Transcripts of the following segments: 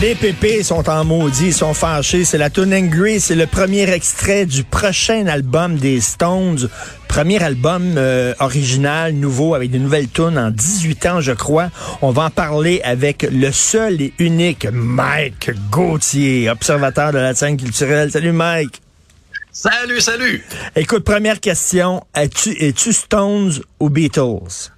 Les pépés sont en maudit, ils sont fâchés. C'est la tune Angry, c'est le premier extrait du prochain album des Stones. Premier album euh, original, nouveau, avec de nouvelles tunes en 18 ans, je crois. On va en parler avec le seul et unique Mike Gauthier, observateur de la scène culturelle. Salut Mike. Salut, salut. Écoute, première question. Es-tu es Stones ou Beatles?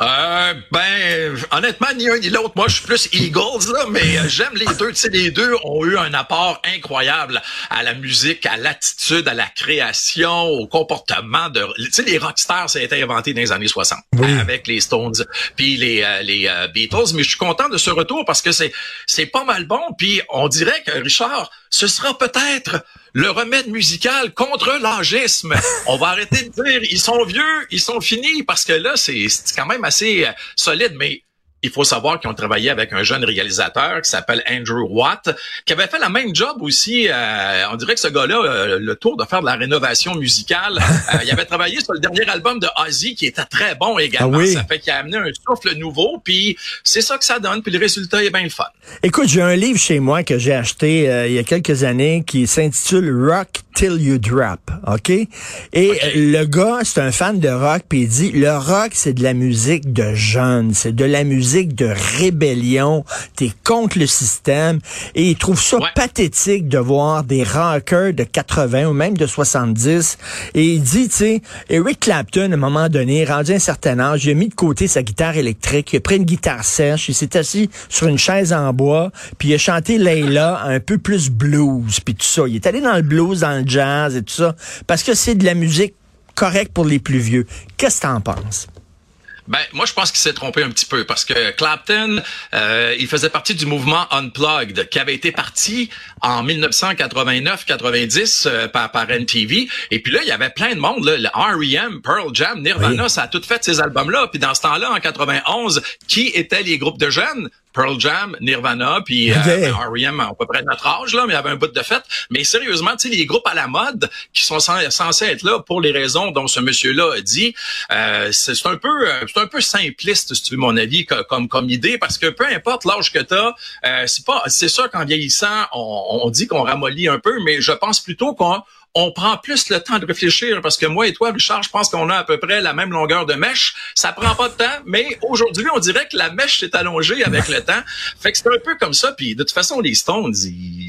Euh, ben, honnêtement, ni un ni l'autre. Moi, je suis plus Eagles, là, mais euh, j'aime les deux. Tu sais, les deux ont eu un apport incroyable à la musique, à l'attitude, à la création, au comportement de... Tu sais, les rockstars, ça a été inventé dans les années 60 avec les Stones puis les, euh, les euh, Beatles. Mais je suis content de ce retour parce que c'est c'est pas mal bon. Puis on dirait que, Richard, ce sera peut-être le remède musical contre l'âgisme. On va arrêter de dire ils sont vieux, ils sont finis parce que là c'est quand même assez euh, solide mais il faut savoir qu'ils ont travaillé avec un jeune réalisateur qui s'appelle Andrew Watt, qui avait fait la même job aussi. Euh, on dirait que ce gars-là, euh, le tour de faire de la rénovation musicale, euh, il avait travaillé sur le dernier album de Ozzy qui était très bon également. Ah ça fait qu'il a amené un souffle nouveau, puis c'est ça que ça donne, puis le résultat est bien le fun. Écoute, j'ai un livre chez moi que j'ai acheté il y a quelques années qui s'intitule Rock Till You Drop, OK? Et le gars, c'est un fan de rock, puis il dit, le rock, c'est de la musique de jeunes, c'est de la musique de rébellion, t'es contre le système, et il trouve ça pathétique de voir des rockers de 80 ou même de 70, et il dit, tu sais, Eric Clapton, à un moment donné, rendu un certain âge, il a mis de côté sa guitare électrique, il a pris une guitare sèche, il s'est assis sur une chaise en bois, puis il a chanté Layla un peu plus blues, puis tout ça. Il est allé dans le blues, dans le jazz et tout ça, parce que c'est de la musique correcte pour les plus vieux. Qu'est-ce que t'en penses? Ben, moi, je pense qu'il s'est trompé un petit peu parce que Clapton, euh, il faisait partie du mouvement Unplugged qui avait été parti en 1989-90 euh, par, par NTV. Et puis là, il y avait plein de monde, là, le R.E.M., Pearl Jam, Nirvana, ça a tout fait ces albums-là. Puis dans ce temps-là, en 91, qui étaient les groupes de jeunes? Pearl Jam, Nirvana, puis euh, R.E.M. à peu près notre âge, là, mais il y avait un bout de fête. Mais sérieusement, tu sais, les groupes à la mode qui sont censés être là pour les raisons dont ce monsieur-là a dit, euh, c'est un peu euh, c'est un peu simpliste, si tu veux mon avis, comme comme idée, parce que peu importe l'âge que tu as, euh, c'est pas c'est sûr qu'en vieillissant, on, on dit qu'on ramollit un peu, mais je pense plutôt qu'on on prend plus le temps de réfléchir parce que moi et toi, Richard, je pense qu'on a à peu près la même longueur de mèche. Ça prend pas de temps, mais aujourd'hui, on dirait que la mèche s'est allongée avec le temps. Fait que c'est un peu comme ça. Puis de toute façon, les Stones,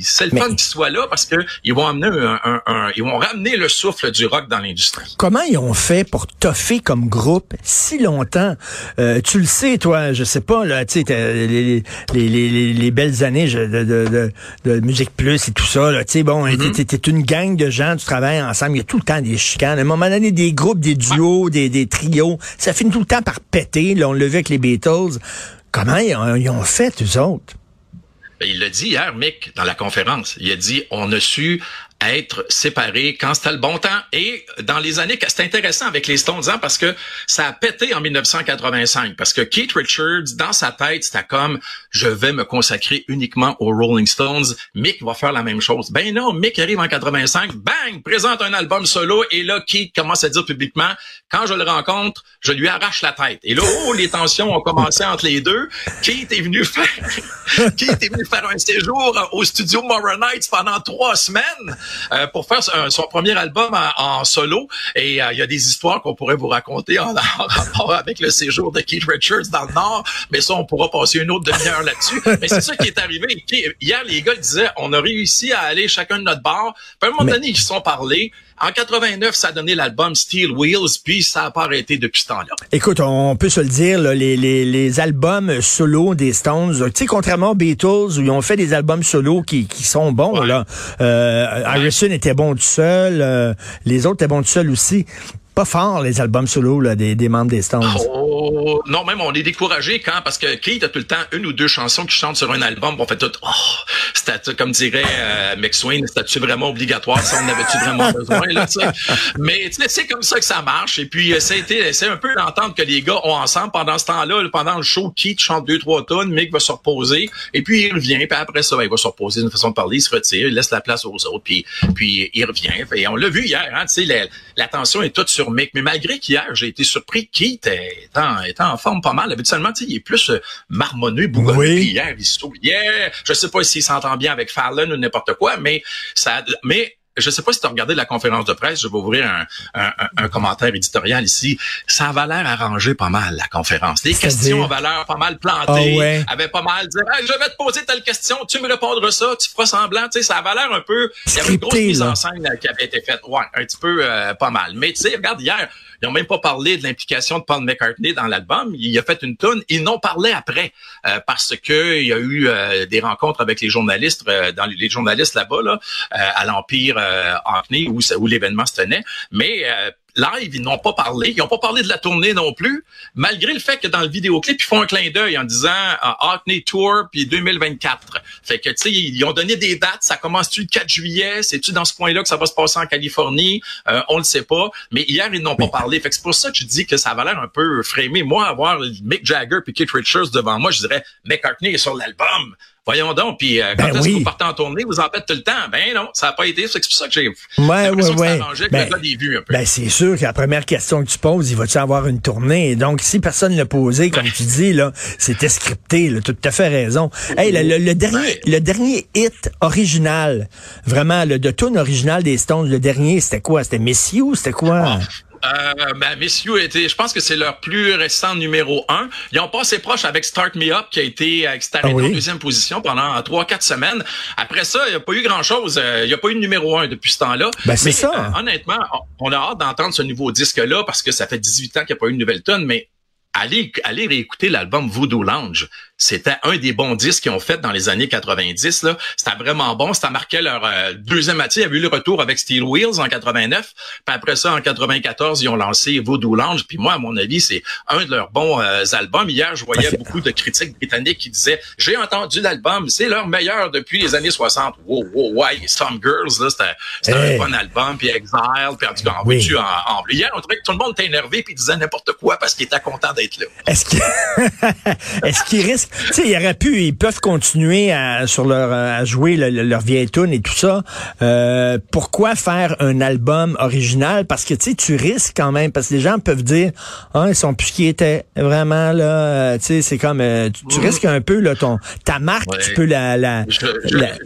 c'est le fun qu'ils soient là parce que ils vont amener un, ils vont ramener le souffle du rock dans l'industrie. Comment ils ont fait pour toffer comme groupe si longtemps? Euh, Tu le sais, toi, je sais pas là, tu sais, les, les, les, les, belles années de, de, de, musique plus et tout ça. Tu sais, bon, mm-hmm. t'es une gang de gens tu travailles ensemble, il y a tout le temps des chicanes. À un moment donné, des groupes, des duos, des, des trios, ça finit tout le temps par péter. Là, on le vu avec les Beatles. Comment ils ont, fait, eux autres? Ben, il l'a dit hier, Mick, dans la conférence. Il a dit, on a su être séparés quand c'était le bon temps. Et dans les années, c'est intéressant avec les Stones, hein, parce que ça a pété en 1985, parce que Keith Richards, dans sa tête, c'était comme, je vais me consacrer uniquement aux Rolling Stones. Mick va faire la même chose. Ben non, Mick arrive en 85, bang, présente un album solo, et là, Keith commence à dire publiquement, quand je le rencontre, je lui arrache la tête. Et là, oh, les tensions ont commencé entre les deux. Keith est venu faire, Keith est venu faire un séjour au studio Nights pendant trois semaines. Euh, pour faire son premier album en, solo. Et euh, il y a des histoires qu'on pourrait vous raconter en, rapport avec le séjour de Keith Richards dans le Nord, mais ça, on pourra passer une autre demi-heure là-dessus. mais c'est ça qui est arrivé. Hier, les gars disaient, on a réussi à aller chacun de notre bar. Puis à un moment donné, ils se sont parlé. En 89, ça a donné l'album Steel Wheels, puis ça n'a pas arrêté depuis ce temps-là. Écoute, on peut se le dire, les, les, les, albums solo des Stones, tu sais, contrairement aux Beatles, où ils ont fait des albums solo qui, qui sont bons, là. Euh, Harrison était bon tout seul, euh, les autres étaient bons tout seul aussi. Pas fort, les albums solo là, des, des membres des Stones. Oh, non, même on est découragé quand, parce que Keith a tout le temps une ou deux chansons qui chantent sur un album, on fait tout, oh, c'était, comme dirait euh, McSwain, c'était-tu vraiment obligatoire, ça, on avait-tu vraiment besoin, là, tu sais? Mais c'est comme ça que ça marche. Et puis, été, c'est un peu l'entente que les gars ont ensemble pendant ce temps-là, pendant le show, Keith chante deux, trois tonnes, Mick va se reposer, et puis il revient, puis après ça, ben, il va se reposer d'une façon de parler, il se retire, il laisse la place aux autres, puis, puis il revient. Et on l'a vu hier, hein, tu sais, l'attention est toute sur Mais malgré qu'hier, j'ai été surpris qu'il était en, forme pas mal. Habituellement, il est plus euh, marmonneux, bougonneux. Oui. hier, il souriait. Je sais pas s'il s'entend bien avec Fallon ou n'importe quoi, mais ça, mais je sais pas si tu as regardé la conférence de presse, je vais ouvrir un, commentaire éditorial ici. Ça avait l'air arrangé pas mal, la conférence. Les questions avaient l'air pas mal plantées, oh avaient pas mal dit je vais te poser telle question, tu me répondras ça, tu feras semblant. Tu sais, ça avait l'air un peu... Il y avait une grosse mise en scène qui avait été faite. Ouais, un petit peu euh, pas mal. Mais tu sais, regarde, hier, ils n'ont même pas parlé de l'implication de Paul McCartney dans l'album. Il a fait une tonne. Ils n'ont parlé après euh, parce que il y a eu euh, des rencontres avec les journalistes, euh, dans les journalistes là-bas, là, à l'Empire Hackney où, où l'événement se tenait. Mais live, ils n'ont pas parlé. Ils n'ont pas parlé de la tournée non plus, malgré le fait que dans le vidéoclip, ils font un clin d'œil en disant Hackney Tour puis 2024. Fait que, tu sais, ils ont donné des dates. Ça commence-tu le 4 juillet? C'est-tu dans ce point-là que ça va se passer en Californie? Euh, on le sait pas. Mais hier, ils n'ont pas parlé. Fait que c'est pour ça que je dis que ça va l'air un peu frémé. Moi, avoir Mick Jagger puis Keith Richards devant moi, je dirais McCartney est sur l'album. Voyons donc, puis euh, quand ben est-ce que vous partez en tournée, vous en faites tout le temps? Ben non, ça n'a pas été. C'est pour ça que j'ai ouais, ouais, ouais. Ben, des vues un peu. Ben c'est sûr que la première question que tu poses, il va-tu avoir une tournée? Donc, si personne ne l'a posé, comme tu dis, là, c'était scripté, là, tu as tout à fait raison. Hey, le, dernier, le dernier hit original, vraiment, le de tune original des Stones, le dernier, c'était quoi? C'était Miss You? C'était quoi? Ah, euh, ben, Miss You était, je pense que c'est leur plus récent numéro un. Ils ont passé proche avec Start Me Up, qui a été euh, ah en deuxième position pendant trois, quatre semaines. Après ça, il n'y a pas eu grand-chose. Euh, il n'y a pas eu de numéro un depuis ce temps-là. Ben, c'est ça. Euh, honnêtement, on a hâte d'entendre ce nouveau disque-là parce que ça fait 18 ans qu'il n'y a pas eu de nouvelle tonne, mais allez, allez réécouter l'album Voodoo Lounge. C'était un des bons disques qu'ils ont fait dans les années 90. Là, c'était vraiment bon. Ça marquait leur euh, deuxième match. Il y a eu le retour avec Steel Wheels en 89. Puis après ça, en 94, ils ont lancé Voodoo Lounge. Puis moi, à mon avis, c'est un de leurs bons euh, albums. Hier, je voyais beaucoup de critiques britanniques qui disaient j'ai entendu l'album, c'est leur meilleur depuis les années 60. Wow, wow, wow. Some Girls, là, c'était un bon album. Puis Exile, puis en tout cas, oui. en, en, Hier, on trouvait que tout le monde était énervé puis disait n'importe quoi parce qu'il était content d'être là. Est-ce qu'il est-ce qu'il risque tu sais, ils auraient pu, ils peuvent continuer à, sur leur, à jouer leur vieille tune et tout ça. Euh, pourquoi faire un album original? Parce que, tu sais, tu risques quand même, parce que les gens peuvent dire, ah, ils sont plus ce qu'ils étaient. Vraiment, là, euh, tu sais, c'est comme, euh, tu, risques un peu, là, ton, ta marque, tu peux la, la, je,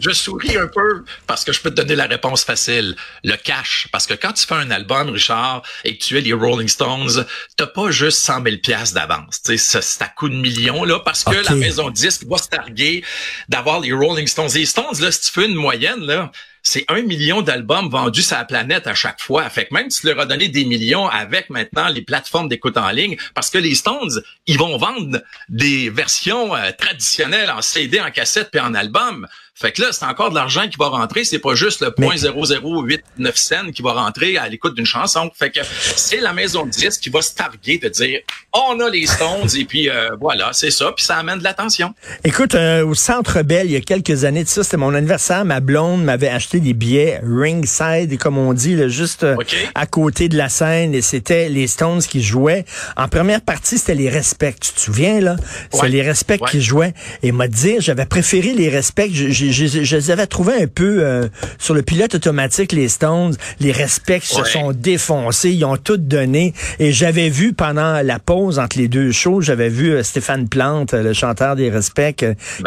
je, souris un peu parce que je peux te donner la réponse facile. Le cash. Parce que quand tu fais un album, Richard, et que tu es les Rolling Stones, t'as pas juste 100 000 d'avance. Tu sais, c'est à coup de millions, là, parce que la maison disque va se targuer d'avoir les Rolling Stones. Les Stones, là, si tu fais une moyenne, là, c'est un million d'albums vendus sur la planète à chaque fois. Fait que même si tu leur as donné des millions avec maintenant les plateformes d'écoute en ligne, parce que les Stones, ils vont vendre des versions euh, traditionnelles en CD, en cassette puis en album. Fait que là, c'est encore de l'argent qui va rentrer. C'est pas juste le point 00889 cents qui va rentrer à l'écoute d'une chanson. Fait que c'est la maison de disque qui va se targuer de dire on a les Stones et puis euh, voilà, c'est ça. Puis ça amène de l'attention. Écoute, euh, au Centre Bell, il y a quelques années de ça, c'était mon anniversaire. Ma blonde m'avait acheté des billets ringside, comme on dit, là, juste euh, à côté de la scène. Et c'était les Stones qui jouaient. En première partie, c'était les Respects. Tu te souviens, là? C'est les Respects qui jouaient. Et m'a dit, j'avais préféré les Respects je, les avais trouvés un peu euh, sur le pilote automatique, les Stones. Les respects se sont défoncés. Ils ont tout donné. Et j'avais vu pendant la pause entre les deux shows, j'avais vu euh, Stéphane Plante, le chanteur des respects,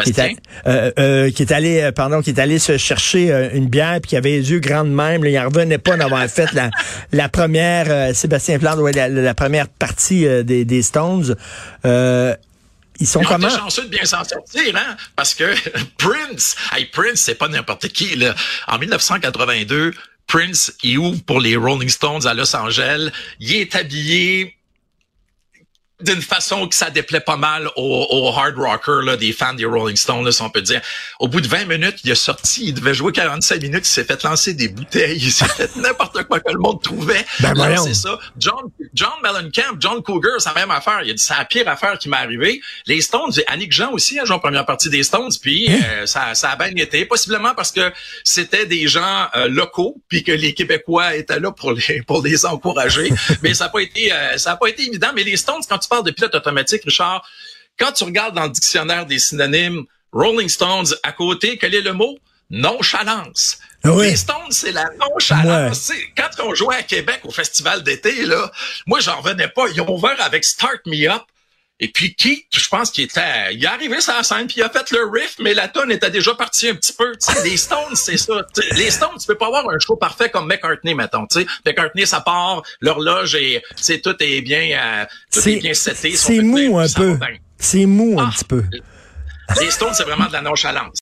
qui, est, qui est allé, pardon, qui est allé se chercher une bière puis qui avait les yeux grands de même. Là, il en revenait pas d'avoir fait la, la première, Sébastien Plante, la, première partie des, des Stones. Ils sont comment? chanceux de bien s'en sortir, hein? Parce que Prince, hey, Prince, c'est pas n'importe qui, là. En 1982, Prince, il ouvre pour les Rolling Stones à Los Angeles. Il est habillé d'une façon que ça déplaît pas mal aux, hard rockers, là, des fans des Rolling Stones, là, si on peut dire. Au bout de 20 minutes, il est sorti, il devait jouer 45 minutes, il s'est fait lancer des bouteilles, il s'est fait n'importe quoi que le monde trouvait. Ben c'est ça. John, John Mellencamp, John Cougar, c'est la même affaire. Il a dit, c'est la pire affaire qui m'est arrivée. Les Stones, Annick Jean aussi a joué en première partie des Stones, puis hein? euh, ça, ça a bien été, possiblement parce que c'était des gens euh, locaux, puis que les Québécois étaient là pour les pour les encourager. mais ça n'a pas été euh, ça a pas été évident. Mais les Stones, quand tu parles de pilote automatique, Richard, quand tu regardes dans le dictionnaire des synonymes, Rolling Stones à côté, quel est le mot? Nonchalance. Ah les Stones, c'est la nonchalance. Quand on jouait à Québec au festival d'été, là, moi, j'en revenais pas. Ils ont ouvert avec Start Me Up. Et puis Keith, je pense qu'il était, il est arrivé sur la scène puis il a fait le riff, mais la tonne était déjà partie un petit peu. les Stones, c'est ça. les Stones, tu peux pas avoir un show parfait comme McCartney, mettons. sais. McCartney, ça part, l'horloge et c'est tout est bien, euh, tout est, bien seté. C'est mou un peu. C'est mou un petit peu. Les Stones, c'est vraiment de la nonchalance.